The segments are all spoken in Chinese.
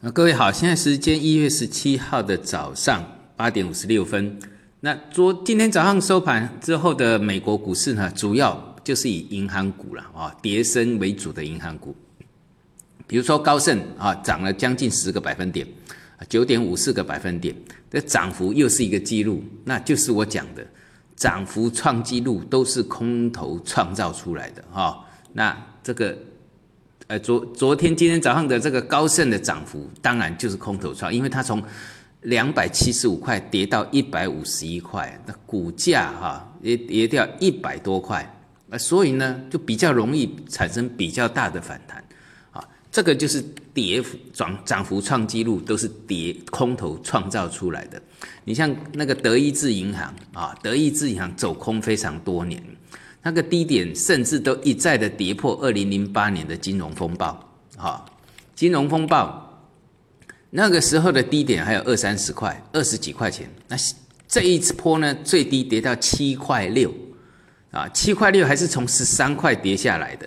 啊，各位好，现在时间一月十七号的早上八点五十六分。那昨今天早上收盘之后的美国股市呢，主要就是以银行股了啊，跌升为主的银行股，比如说高盛啊，涨了将近十个百分点，九点五四个百分点，这涨幅又是一个记录，那就是我讲的涨幅创纪录都是空头创造出来的哈。那这个。呃，昨昨天、今天早上的这个高盛的涨幅，当然就是空头创，因为它从两百七十五块跌到一百五十一块，那股价哈也跌掉一百多块，啊，所以呢就比较容易产生比较大的反弹，啊，这个就是跌幅涨涨幅创纪录都是跌空头创造出来的。你像那个德意志银行啊，德意志银行走空非常多年。那个低点甚至都一再的跌破二零零八年的金融风暴，哈，金融风暴那个时候的低点还有二三十块，二十几块钱。那这一次坡呢，最低跌到七块六，啊，七块六还是从十三块跌下来的。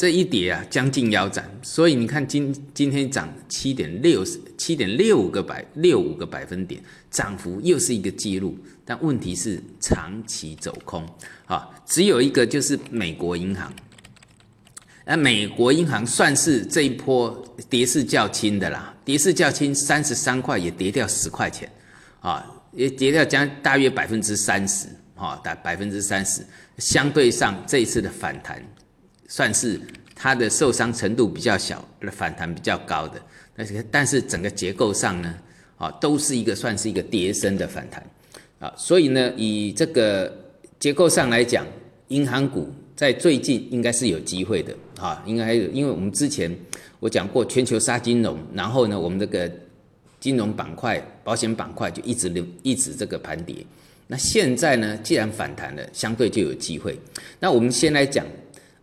这一跌啊，将近腰斩。所以你看今今天涨七点六七点六个百六五个百分点，涨幅又是一个记录。但问题是长期走空啊，只有一个就是美国银行，那美国银行算是这一波跌势较轻的啦，跌势较轻，三十三块也跌掉十块钱，啊，也跌掉将大约百分之三十，哈，大百分之三十，相对上这一次的反弹，算是它的受伤程度比较小，反弹比较高的，但是但是整个结构上呢，啊，都是一个算是一个跌升的反弹。啊，所以呢，以这个结构上来讲，银行股在最近应该是有机会的啊，应该有，因为我们之前我讲过全球杀金融，然后呢，我们这个金融板块、保险板块就一直流一直这个盘跌。那现在呢，既然反弹了，相对就有机会。那我们先来讲，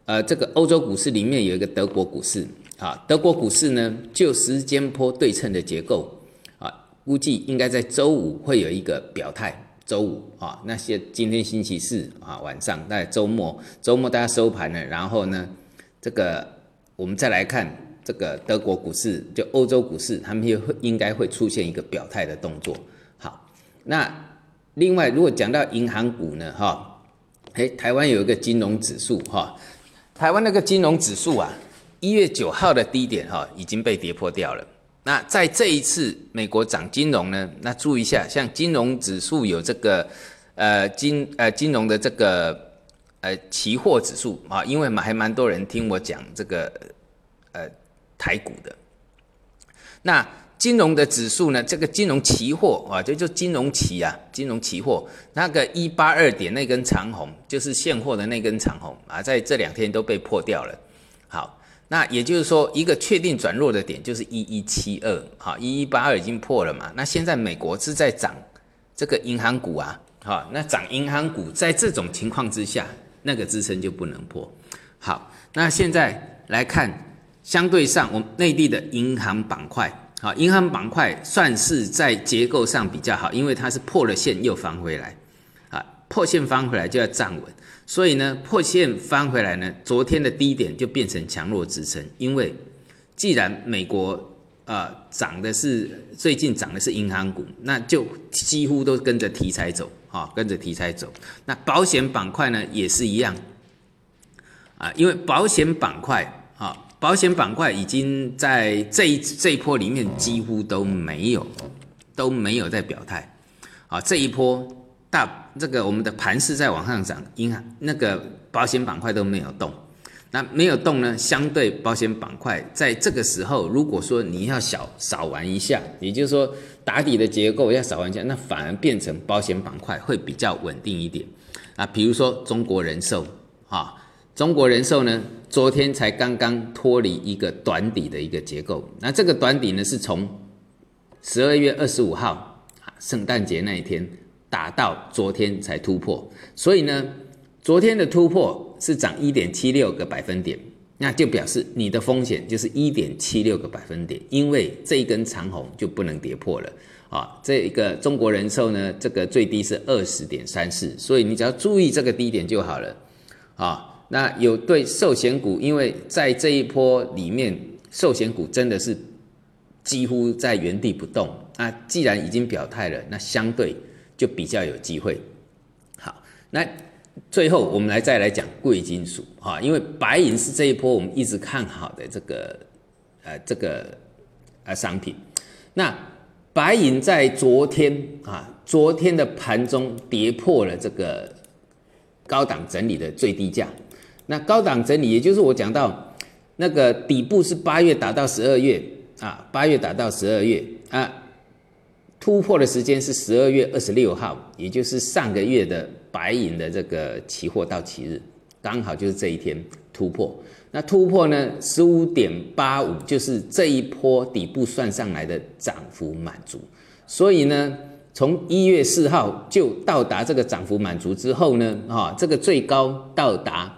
呃，这个欧洲股市里面有一个德国股市啊，德国股市呢就时间波对称的结构啊，估计应该在周五会有一个表态。周五啊，那些今天星期四啊晚上，在周末，周末大家收盘了，然后呢，这个我们再来看这个德国股市，就欧洲股市，他们也会应该会出现一个表态的动作。好，那另外如果讲到银行股呢，哈，哎，台湾有一个金融指数哈，台湾那个金融指数啊，一月九号的低点哈已经被跌破掉了。那在这一次美国涨金融呢？那注意一下，像金融指数有这个，呃金呃金融的这个呃期货指数啊，因为嘛还蛮多人听我讲这个呃台股的。那金融的指数呢？这个金融期货啊，就就金融期啊，金融期货那个一八二点那根长红，就是现货的那根长红啊，在这两天都被破掉了。好。那也就是说，一个确定转弱的点就是一一七二，好，一一八二已经破了嘛？那现在美国是在涨这个银行股啊，好，那涨银行股在这种情况之下，那个支撑就不能破。好，那现在来看，相对上我们内地的银行板块，好，银行板块算是在结构上比较好，因为它是破了线又翻回来，啊，破线翻回来就要站稳。所以呢，破线翻回来呢，昨天的低点就变成强弱支撑。因为既然美国啊涨的是最近涨的是银行股，那就几乎都跟着题材走啊，跟着题材走。那保险板块呢也是一样啊，因为保险板块，保险板块已经在这一这一波里面几乎都没有都没有在表态啊，这一波。大这个我们的盘势在往上涨，银行那个保险板块都没有动，那没有动呢？相对保险板块在这个时候，如果说你要小少玩一下，也就是说打底的结构要少玩一下，那反而变成保险板块会比较稳定一点啊。比如说中国人寿啊，中国人寿呢，昨天才刚刚脱离一个短底的一个结构，那这个短底呢是从十二月二十五号啊，圣诞节那一天。打到昨天才突破，所以呢，昨天的突破是涨一点七六个百分点，那就表示你的风险就是一点七六个百分点，因为这一根长红就不能跌破了啊。这一个中国人寿呢，这个最低是二十点三四，所以你只要注意这个低点就好了啊。那有对寿险股，因为在这一波里面，寿险股真的是几乎在原地不动。那既然已经表态了，那相对就比较有机会。好，那最后我们来再来讲贵金属哈，因为白银是这一波我们一直看好的这个呃这个呃商品。那白银在昨天啊，昨天的盘中跌破了这个高档整理的最低价。那高档整理，也就是我讲到那个底部是八月打到十二月啊，八月打到十二月啊，突破的时间是十二月二十六号，也就是上个月的白银的这个期货到期日，刚好就是这一天突破。那突破呢，十五点八五，就是这一波底部算上来的涨幅满足。所以呢，从一月四号就到达这个涨幅满足之后呢，哈，这个最高到达。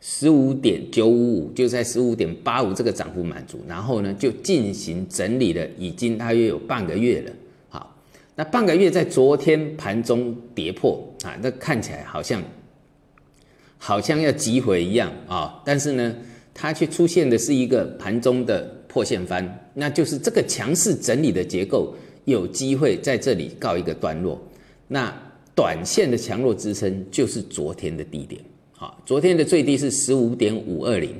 十五点九五五就在十五点八五这个涨幅满足，然后呢就进行整理了，已经大约有半个月了。好，那半个月在昨天盘中跌破啊，那看起来好像好像要击毁一样啊，但是呢，它却出现的是一个盘中的破线翻，那就是这个强势整理的结构有机会在这里告一个段落。那短线的强弱支撑就是昨天的低点。昨天的最低是十五点五二零，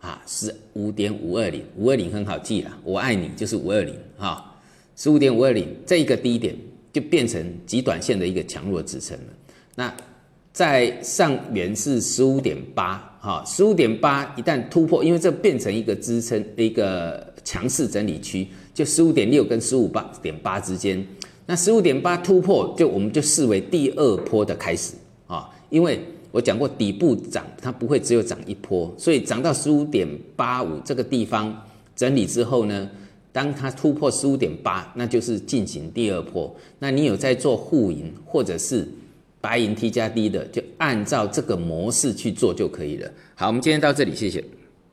啊，十五点五二零，五二零很好记了，我爱你就是五二零，哈，十五点五二零这一个低点就变成极短线的一个强弱支撑了。那在上缘是十五点八，哈，十五点八一旦突破，因为这变成一个支撑，一个强势整理区，就十五点六跟十五八点八之间，那十五点八突破，就我们就视为第二波的开始，啊，因为。我讲过，底部涨它不会只有涨一波，所以涨到十五点八五这个地方整理之后呢，当它突破十五点八，那就是进行第二波。那你有在做沪银或者是白银 T 加 D 的，就按照这个模式去做就可以了。好，我们今天到这里，谢谢。